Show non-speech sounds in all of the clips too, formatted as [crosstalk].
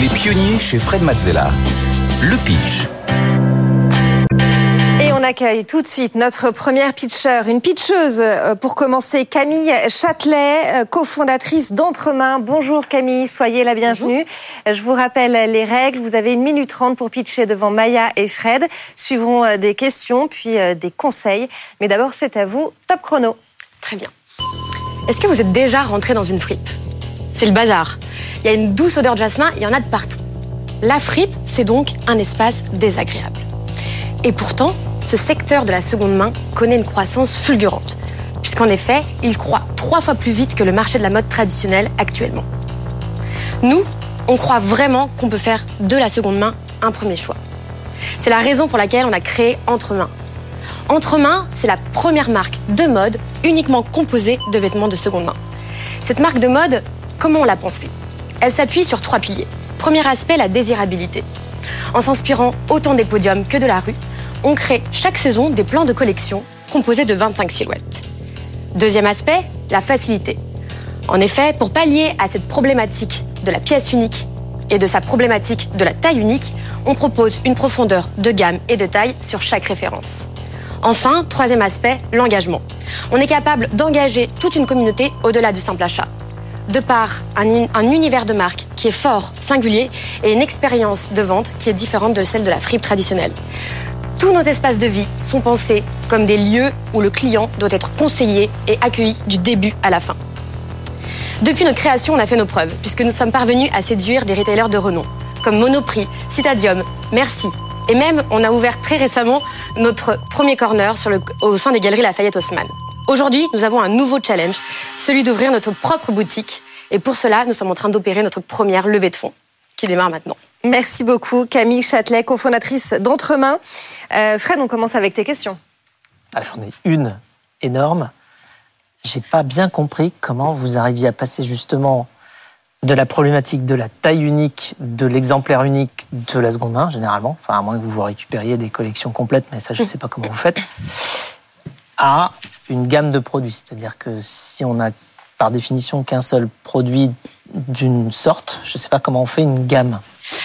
Les pionniers chez Fred Mazzella. Le pitch. Et on accueille tout de suite notre première pitcher, une pitcheuse euh, pour commencer, Camille Châtelet, euh, cofondatrice d'Entremain. Bonjour Camille, soyez la bienvenue. Bonjour. Je vous rappelle les règles. Vous avez une minute trente pour pitcher devant Maya et Fred. Suivront euh, des questions, puis des conseils. Mais d'abord, c'est à vous. Top chrono. Très bien. Est-ce que vous êtes déjà rentré dans une fripe? C'est le bazar. Il y a une douce odeur de jasmin, il y en a de partout. La fripe, c'est donc un espace désagréable. Et pourtant, ce secteur de la seconde main connaît une croissance fulgurante, puisqu'en effet, il croît trois fois plus vite que le marché de la mode traditionnel actuellement. Nous, on croit vraiment qu'on peut faire de la seconde main un premier choix. C'est la raison pour laquelle on a créé Entremain. Entremain, c'est la première marque de mode uniquement composée de vêtements de seconde main. Cette marque de mode, comment on l'a pensée? Elle s'appuie sur trois piliers. Premier aspect, la désirabilité. En s'inspirant autant des podiums que de la rue, on crée chaque saison des plans de collection composés de 25 silhouettes. Deuxième aspect, la facilité. En effet, pour pallier à cette problématique de la pièce unique et de sa problématique de la taille unique, on propose une profondeur de gamme et de taille sur chaque référence. Enfin, troisième aspect, l'engagement. On est capable d'engager toute une communauté au-delà du simple achat. De par un, un, univers de marque qui est fort, singulier, et une expérience de vente qui est différente de celle de la fripe traditionnelle. Tous nos espaces de vie sont pensés comme des lieux où le client doit être conseillé et accueilli du début à la fin. Depuis notre création, on a fait nos preuves, puisque nous sommes parvenus à séduire des retailers de renom, comme Monoprix, Citadium, Merci, et même, on a ouvert très récemment notre premier corner au sein des galeries Lafayette Haussmann. Aujourd'hui, nous avons un nouveau challenge, celui d'ouvrir notre propre boutique. Et pour cela, nous sommes en train d'opérer notre première levée de fonds, qui démarre maintenant. Merci beaucoup, Camille Châtelet, cofondatrice d'Entremain. Euh, Fred, on commence avec tes questions. J'en ai une énorme. J'ai pas bien compris comment vous arriviez à passer justement de la problématique de la taille unique, de l'exemplaire unique de la seconde main, généralement, enfin à moins que vous vous récupériez des collections complètes, mais ça je ne sais pas comment vous faites, à une gamme de produits. C'est-à-dire que si on a par définition qu'un seul produit d'une sorte, je ne sais pas comment on fait une gamme.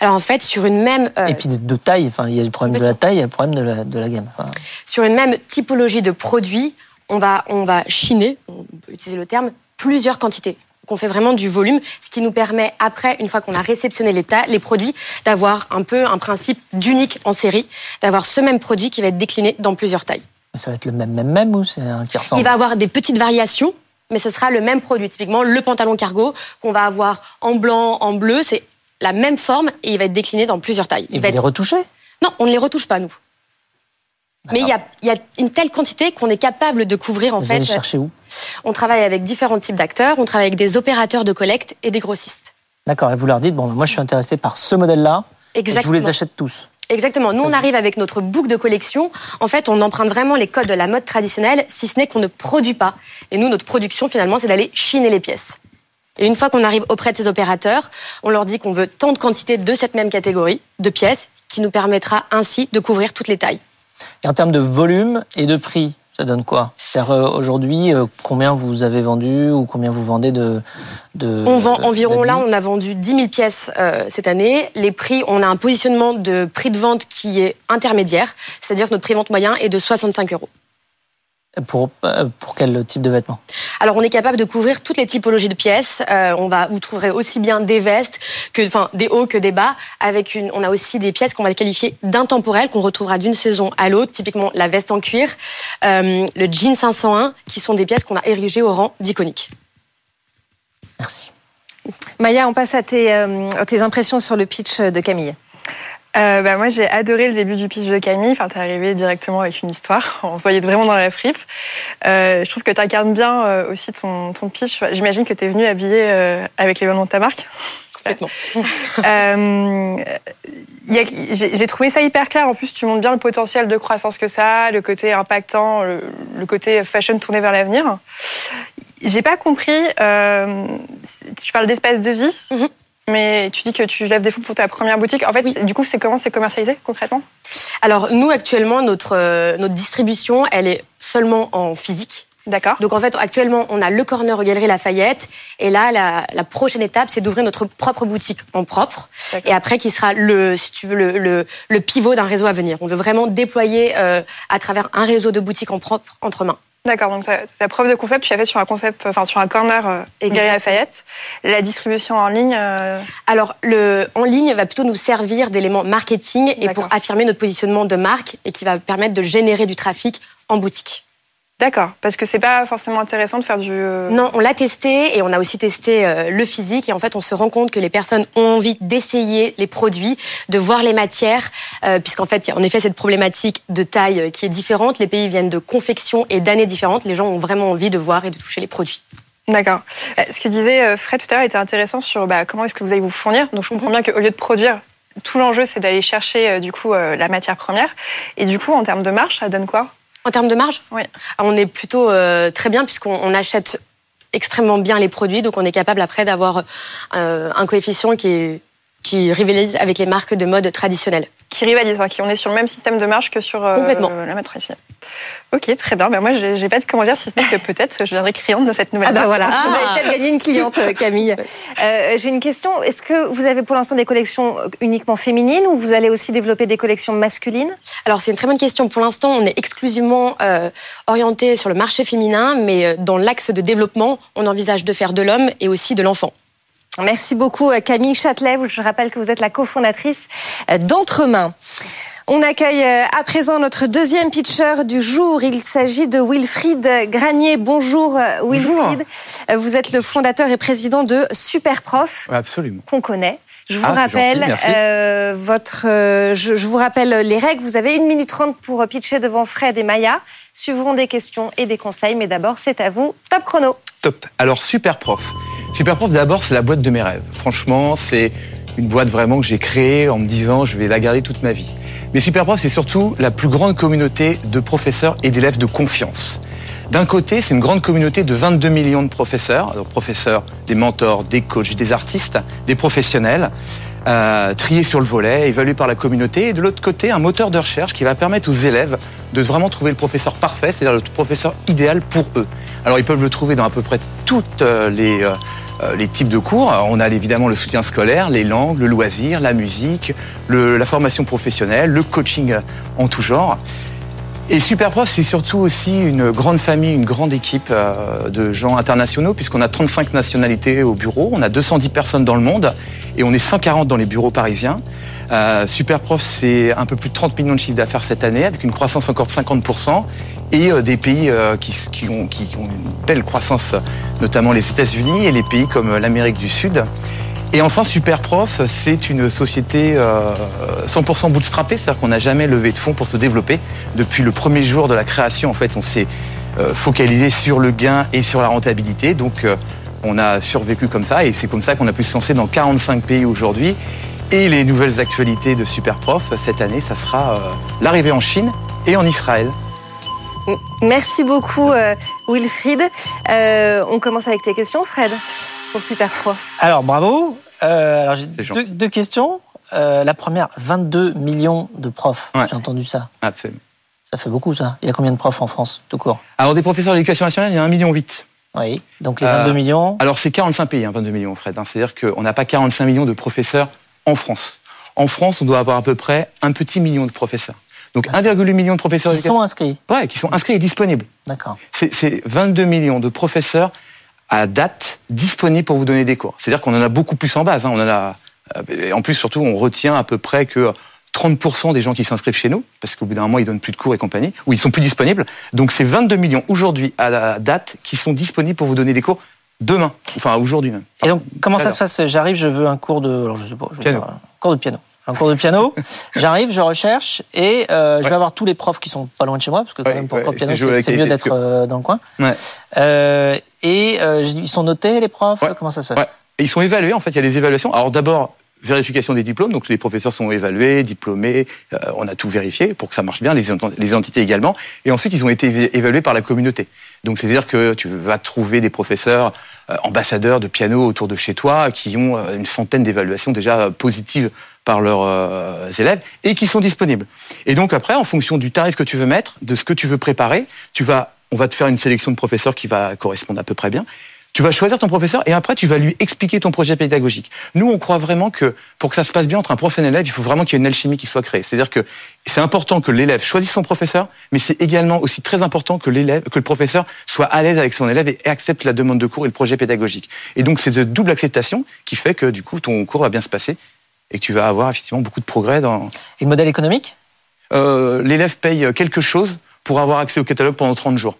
Alors en fait, sur une même... Euh... Et puis de taille, enfin, il y a le problème de la taille, il y a le problème de la, de la gamme. Enfin... Sur une même typologie de produits, on va, on va chiner, on peut utiliser le terme, plusieurs quantités qu'on fait vraiment du volume, ce qui nous permet après, une fois qu'on a réceptionné les, les produits, d'avoir un peu un principe d'unique en série, d'avoir ce même produit qui va être décliné dans plusieurs tailles. Ça va être le même, même, même ou c'est un qui ressemble Il va avoir des petites variations, mais ce sera le même produit. Typiquement, le pantalon cargo qu'on va avoir en blanc, en bleu, c'est la même forme et il va être décliné dans plusieurs tailles. Il, va être... les retoucher Non, on ne les retouche pas, nous. Mais il y, a, il y, a, une telle quantité qu'on est capable de couvrir en Vous fait. Allez chercher où On travaille avec différents types d'acteurs. On travaille avec des opérateurs de collecte et des grossistes. D'accord. Et vous leur dites bon, moi je suis intéressé par ce modèle-là. Et je vous les achète tous. Exactement. Nous, on arrive avec notre boucle de collection. En fait, on emprunte vraiment les codes de la mode traditionnelle, si ce n'est qu'on ne produit pas. Et nous, notre production, finalement, c'est d'aller chiner les pièces. Et une fois qu'on arrive auprès de ces opérateurs, on leur dit qu'on veut tant de quantité de cette même catégorie de pièces, qui nous permettra ainsi de couvrir toutes les tailles. Et en termes de volume et de prix, ça donne quoi? C'est-à-dire euh, aujourd'hui, euh, combien vous avez vendu ou combien vous vendez de... de on vend environ, là, on a vendu 10 000 pièces euh, cette année. Les prix, on a un positionnement de prix de vente qui est intermédiaire, c'est-à-dire que notre prix de vente moyen est de 65 euros. Pour, pour quel type de vêtements? Alors, on est capable de couvrir toutes les typologies de pièces. Euh, on va, vous trouverez aussi bien des vestes, que, enfin, des hauts que des bas. Avec une, on a aussi des pièces qu'on va qualifier d'intemporelles, qu'on retrouvera d'une saison à l'autre. Typiquement, la veste en cuir, euh, le jean 501, qui sont des pièces qu'on a érigées au rang d'iconiques. Merci. Maya, on passe à tes, euh, tes impressions sur le pitch de Camille. Euh, bah, moi, j'ai adoré le début du pitch de Camille. Enfin, t'es arrivé directement avec une histoire. [laughs] On se voyait vraiment dans la fripe. Euh, je trouve que t'incarnes bien euh, aussi ton, ton pitch. J'imagine que t'es venu habillé euh, avec les vêtements de ta marque. Complètement. [laughs] Euh, j'ai trouvé ça hyper clair. En plus, tu montres bien le potentiel de croissance que ça a, le côté impactant, le, le côté fashion tourné vers l'avenir. J'ai pas compris. Euh, tu parles d'espace de vie. Mm -hmm. Mais tu dis que tu lèves des fonds pour ta première boutique. En fait, oui. du coup, c'est comment c'est commercialisé concrètement? Alors nous actuellement, notre euh, notre distribution, elle est seulement en physique. D'accord. Donc en fait, actuellement, on a le corner aux Galeries Lafayette. Et là, la, la prochaine étape, c'est d'ouvrir notre propre boutique en propre. Et après, qui sera le, si tu veux, le, le, le pivot d'un réseau à venir. On veut vraiment déployer euh, à travers un réseau de boutiques en propre entre mains. D'accord, donc ta, ta preuve de concept, tu l'as fait sur un concept, enfin sur un corner euh, Galeries Lafayette. La distribution en ligne, euh, Alors, le en ligne va plutôt nous servir d'élément marketing et pour affirmer notre positionnement de marque et qui va permettre de générer du trafic en boutique. D'accord, parce que c'est pas forcément intéressant de faire du. euh, Non, on l'a testé et on a aussi testé euh, le physique et en fait on se rend compte que les personnes ont envie d'essayer les produits, de voir les matières, euh, puisqu'en fait il y a en effet cette problématique de taille qui est différente. Les pays viennent de confections et d'années différentes. Les gens ont vraiment envie de voir et de toucher les produits. D'accord. Ce que disait Fred tout à l'heure était intéressant sur bah, comment est-ce que vous allez vous fournir. Donc je comprends bien qu'au lieu de produire, tout l'enjeu c'est d'aller chercher euh, du coup euh, la matière première. Et du coup en termes de marge, ça donne quoi? En termes de marge, Oui. on est plutôt euh, très bien puisqu'on on achète extrêmement bien les produits, donc on est capable après d'avoir euh, un coefficient qui qui rivalise avec les marques de mode traditionnelles. Qui rivalisent, enfin, qui on est sur le même système de marge que sur euh, la traditionnelle. Ok, très bien. Ben moi j'ai pas de comment dire si ce n'est que [laughs] peut-être je viendrai cliente de cette nouvelle. Ah bah voilà, Ah. vous avez peut-être gagné une cliente, euh, Camille. [laughs] Euh, J'ai une question. Est-ce que vous avez pour l'instant des collections uniquement féminines ou vous allez aussi développer des collections masculines? Alors c'est une très bonne question. Pour l'instant, on est exclusivement euh, orienté sur le marché féminin, mais dans l'axe de développement, on envisage de faire de l'homme et aussi de l'enfant. Merci beaucoup euh, Camille Châtelet. Je rappelle que vous êtes la cofondatrice euh, d'Entremain. On accueille euh, à présent notre deuxième pitcher du jour. Il s'agit de Wilfried Granier. Bonjour Wilfried. Euh, Vous êtes le fondateur et président de Superprof Absolument. qu'on connaît. Je vous Ah, rappelle gentil, euh, votre, euh, je, je vous rappelle les règles. Vous avez une minute trente pour pitcher devant Fred et Maya. Suivront des questions et des conseils, mais d'abord c'est à vous. Top chrono. Top. Alors, Super Prof. Super Prof, d'abord, c'est la boîte de mes rêves. Franchement, c'est une boîte vraiment que j'ai créée en me disant je vais la garder toute ma vie. Mais Super Prof, c'est surtout la plus grande communauté de professeurs et d'élèves de confiance. D'un côté, c'est une grande communauté de 22 millions de professeurs, professeurs, des mentors, des coachs, des artistes, des professionnels, euh, triés sur le volet, évalués par la communauté. Et de l'autre côté, un moteur de recherche qui va permettre aux élèves de vraiment trouver le professeur parfait, c'est-à-dire le professeur idéal pour eux. Alors, ils peuvent le trouver dans à peu près toutes euh, les, euh, euh, les types de cours. On a évidemment le soutien scolaire, les langues, le loisir, la musique, la formation professionnelle, le coaching en tout genre. Et Superprof, c'est surtout aussi une grande famille, une grande équipe euh, de gens internationaux, puisqu'on a 35 nationalités au bureau, on a 210 personnes dans le monde, et on est 140 dans les bureaux parisiens. Euh, Superprof, c'est un peu plus de 30 millions de chiffres d'affaires cette année, avec une croissance encore de 50%, et euh, des pays qui ont une belle croissance, notamment les États-Unis et les pays comme l'Amérique du Sud. Et enfin, Superprof, c'est une société euh, 100% bootstrappée, c'est-à-dire qu'on n'a jamais levé de fonds pour se développer. Depuis le premier jour de la création, en fait, on s'est euh, focalisé sur le gain et sur la rentabilité. Donc, euh, on a survécu comme ça, et c'est comme ça qu'on a pu se lancer dans 45 pays aujourd'hui. Et les nouvelles actualités de Superprof, cette année, ça sera euh, l'arrivée en Chine et en Israël. Merci beaucoup, euh, Wilfried. Euh, on commence avec tes questions, Fred, pour Superprof. Alors, bravo. Euh, alors, j'ai C'est deux, questions. Euh, la première, 22 millions de profs. Ouais. J'ai entendu ça. Absolument. Ça fait beaucoup, ça. Il y a combien de profs en France, tout court? Alors, des professeurs d'éducation nationale, il y a 1,8 million. Oui. Donc, les Euh, 22 millions. Alors c'est 45 pays, hein, 22 millions, Fred. hein. C'est-à-dire qu'on n'a pas 45 millions de professeurs en France. En France, on doit avoir à peu près un petit million de professeurs. Donc 1,8 million de professeurs Qui sont inscrits. ouais, qui sont inscrits et disponibles. D'accord. C'est c'est 22 millions de professeurs à date disponibles pour vous donner des cours. C'est-à-dire qu'on en a beaucoup plus en base. hein. On en a, euh, et en plus, surtout, on retient à peu près que 30% des gens qui s'inscrivent chez nous, parce qu'au bout d'un moment, ils donnent plus de cours et compagnie, ou ils sont plus disponibles. Donc c'est 22 millions aujourd'hui à la date qui sont disponibles pour vous donner des cours demain, enfin aujourd'hui même. Et donc, comment ça se passe? J'arrive, je veux un cours de. Alors, je sais pas. Je veux Piano. dire, un cours de piano. Un cours de piano. J'arrive, je recherche et euh, je vais Ouais. avoir tous les profs qui sont pas loin de chez moi, parce que quand Ouais, même pour ouais, piano, c'est mieux d'être euh, dans le coin. Euh, et ils sont notés, les profs? Comment ça se passe? Ils sont évalués, en fait, il y a des évaluations. Alors d'abord, vérification des diplômes, donc les professeurs sont évalués, diplômés, euh, on a tout vérifié pour que ça marche bien, les, les entités également. Et ensuite, ils ont été éva- évalués par la communauté. Donc c'est-à-dire que tu vas trouver des professeurs euh, ambassadeurs de piano autour de chez toi qui ont une centaine d'évaluations déjà positives par leurs euh, élèves et qui sont disponibles. Et donc après, en fonction du tarif que tu veux mettre, de ce que tu veux préparer, tu vas on va te faire une sélection de professeurs qui va correspondre à peu près bien. Tu vas choisir ton professeur et après tu vas lui expliquer ton projet pédagogique. Nous, on croit vraiment que pour que ça se passe bien entre un prof et un élève, il faut vraiment qu'il y ait une alchimie qui soit créée. C'est-à-dire que c'est important que l'élève choisisse son professeur, mais c'est également aussi très important que l'élève, que le professeur soit à l'aise avec son élève et accepte la demande de cours et le projet pédagogique. Et donc c'est cette double acceptation qui fait que du coup ton cours va bien se passer et que tu vas avoir effectivement beaucoup de progrès dans. Et le modèle économique Euh, l'élève paye quelque chose pour avoir accès au catalogue pendant 30 jours.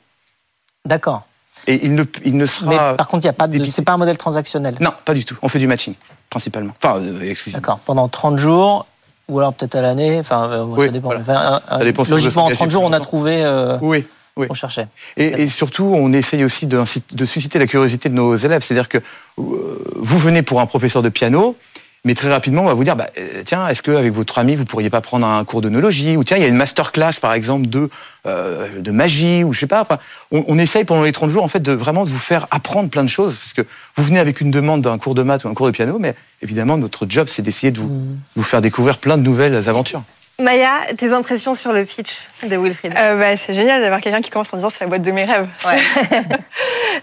D'accord. Et il ne, il ne sera. Mais par contre, il y a pas de, c'est pas un modèle transactionnel. Non, pas du tout. On fait du matching, principalement. Enfin, euh, excusez-moi. D'accord. Pendant 30 jours, ou alors peut-être à l'année. Enfin, euh, Oui, ça dépend. voilà. Enfin, Ça dépend logiquement, en engagez 30 jours, on a trouvé. Euh, Oui, oui. On cherchait. Et, et surtout, on essaye aussi de, de susciter la curiosité de nos élèves. C'est-à-dire que euh, vous venez pour un professeur de piano, mais très rapidement, on va vous dire, bah, euh, tiens, est-ce qu'avec votre ami, vous pourriez pas prendre un cours d'onologie Ou tiens, il y a une masterclass, par exemple, de, euh, de magie, ou je sais pas. Enfin, on, on essaye pendant les 30 jours, en fait, de vraiment vous faire apprendre plein de choses. Parce que vous venez avec une demande d'un cours de maths ou un cours de piano, mais évidemment, notre job, c'est d'essayer de vous, vous faire découvrir plein de nouvelles aventures. Maya, tes impressions sur le pitch de Wilfried? Euh, bah, c'est génial d'avoir quelqu'un qui commence en disant c'est la boîte de mes rêves. Ouais.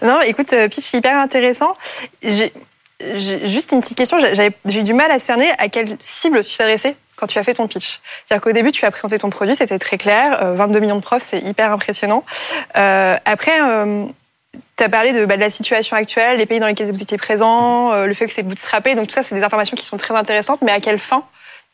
[laughs] [laughs] non, écoute, pitch hyper intéressant. J'ai juste une petite question. J'ai- du mal à cerner à quelle cible tu t'adressais quand tu as fait ton pitch. C'est-à-dire qu'au début, tu as présenté ton produit, c'était très clair. euh, 22 millions de profs, c'est hyper impressionnant. Euh, après, tu as parlé de, bah, de la situation actuelle, les pays dans lesquels vous étiez présents, euh, le fait que c'est bootstrappé. Donc tout ça, c'est des informations qui sont très intéressantes, mais à quelle fin?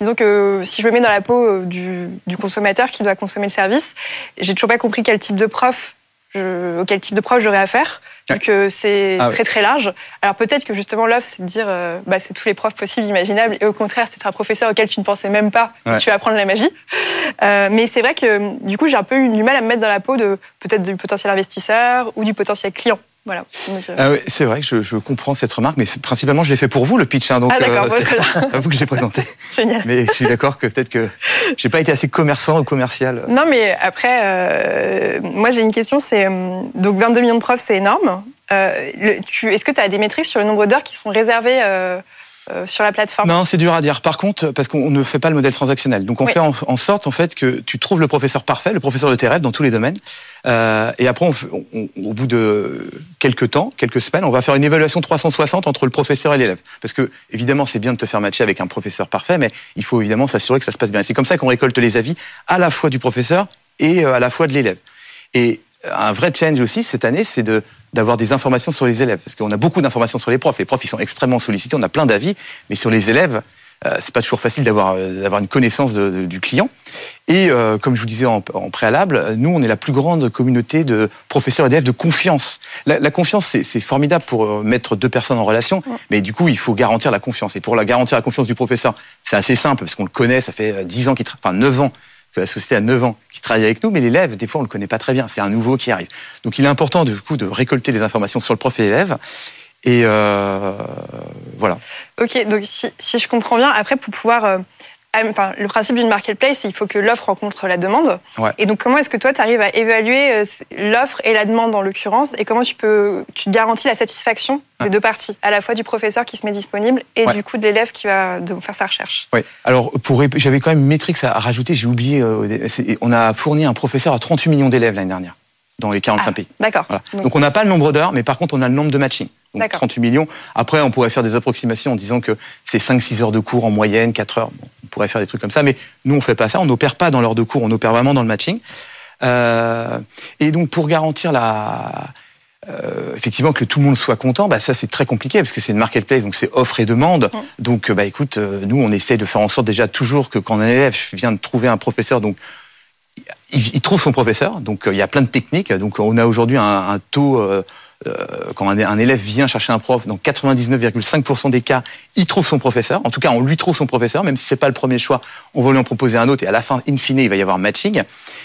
Disons que si je me mets dans la peau euh, du consommateur qui doit consommer le service, j'ai toujours pas compris quel type de prof, je, auquel type de prof j'aurais affaire, vu Ouais. que c'est Ah très très large. Alors peut-être que justement l'offre, c'est de dire, euh, bah, c'est tous les profs possibles, imaginables, et au contraire, c'est un professeur auquel tu ne pensais même pas, et Ouais. tu vas apprendre la magie. Euh, mais c'est vrai que du coup, j'ai un peu eu du mal à me mettre dans la peau de peut-être du potentiel investisseur ou du potentiel client. Voilà. Euh, Ah oui, c'est vrai que je, je comprends cette remarque, mais principalement, je l'ai fait pour vous, le pitch. hein, donc, Ah, [laughs] à vous que j'ai présenté. [laughs] génial. Mais je suis d'accord que peut-être que j'ai pas été assez commerçant ou commercial. Non, mais après, euh, moi j'ai une question, c'est euh, donc 22 millions de profs, c'est énorme. Euh, Est-ce que tu as des métriques sur le nombre d'heures qui sont réservées euh, sur la plateforme Non, c'est dur à dire. Par contre, parce qu'on ne fait pas le modèle transactionnel. Donc, on Oui. fait en, en sorte, en fait, que tu trouves le professeur parfait, le professeur de tes rêves dans tous les domaines. Euh, et après, on on- au bout de quelques temps, quelques semaines, on va faire une évaluation 360 entre le professeur et l'élève. Parce que, évidemment, c'est bien de te faire matcher avec un professeur parfait, mais il faut évidemment s'assurer que ça se passe bien. C'est comme ça qu'on récolte les avis à la fois du professeur et euh, à la fois de l'élève. Et un vrai challenge aussi cette année, c'est de d'avoir des informations sur les élèves, parce qu'on a beaucoup d'informations sur les profs. Les profs, ils sont extrêmement sollicités, on a plein d'avis, mais sur les élèves, euh, c'est pas toujours facile d'avoir euh, d'avoir une connaissance de- de- du client. Et euh, comme je vous disais en, en préalable, nous, on est la plus grande communauté de professeurs et d'élèves de confiance. La, la confiance, c'est formidable pour euh, mettre deux personnes en relation, mais du coup, il faut garantir la confiance. Et pour la garantir la confiance du professeur, c'est assez simple, parce qu'on le connaît, ça fait euh, 10 ans qu'il, enfin 9 ans la société a 9 ans qui travaille avec nous, mais l'élève, des fois, on le connaît pas très bien. C'est un nouveau qui arrive. Donc, il est important, du coup, de récolter des informations sur le prof et l'élève. Et euh, voilà. Ok, donc si, si je comprends bien, après pour pouvoir. Enfin, le principe d'une marketplace, c'est il faut que l'offre rencontre la demande. Ouais. Et donc, comment est-ce que toi, tu arrives à évaluer euh, l'offre et la demande en l'occurrence Et comment tu peux, tu garantis la satisfaction des deux parties, à la fois du professeur qui se met disponible et Ouais. du coup de l'élève qui va faire sa recherche? Ouais. Alors, pour, j'avais quand même une métrique à rajouter, j'ai oublié. euh, on a fourni un professeur à 38 millions d'élèves l'année dernière, dans les 45 Ah, pays. D'accord. Voilà. Donc- Donc, on n'a pas le nombre d'heures, mais par contre, on a le nombre de matching. Donc D'accord. 38 millions. Après, on pourrait faire des approximations en disant que c'est 5-6 heures de cours en moyenne, 4 heures. Bon, on pourrait faire des trucs comme ça, mais nous, on fait pas ça. On n'opère pas dans l'heure de cours, on opère vraiment dans le matching. Euh, et donc, pour garantir la, euh, effectivement que tout le monde soit content, bah ça c'est très compliqué parce que c'est une marketplace, donc c'est offre et demande. Donc euh, bah écoute, euh, nous on essaie de faire en sorte déjà toujours que quand un élève vient de trouver un professeur, donc il, trouve son professeur. Donc il y a plein de techniques. Donc on a aujourd'hui un, un taux quand un, un élève vient chercher un prof, dans 99,5% des cas, il trouve son professeur. En tout cas, on lui trouve son professeur, même si c'est pas le premier choix, on va lui en proposer un autre. Et à la fin, in fine, il va y avoir matching.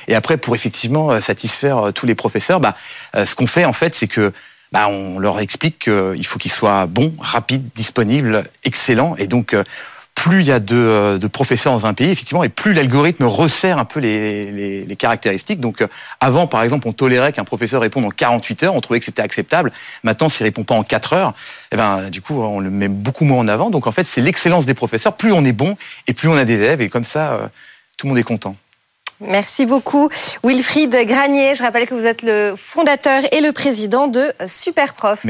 Et après, pour effectivement euh, satisfaire euh, tous les professeurs, bah, euh, ce qu'on fait en fait, c'est que bah, on leur explique qu'il faut qu'ils soient bons, rapides, disponibles, excellents. Et donc, euh, plus il y a de, euh, de professeurs dans un pays, effectivement, et plus l'algorithme resserre un peu les, les, les caractéristiques. Donc, euh, avant, par exemple, on tolérait qu'un professeur réponde en 48 heures, on trouvait que c'était acceptable. Maintenant, s'il répond pas en 4 heures, eh ben, du coup, on le met beaucoup moins en avant. Donc, en fait, c'est l'excellence des professeurs. Plus on est bon, et plus on a des élèves, et comme ça, euh, tout le monde est content. Merci beaucoup. Wilfried Granier, je rappelle que vous êtes le fondateur et le président de Superprof.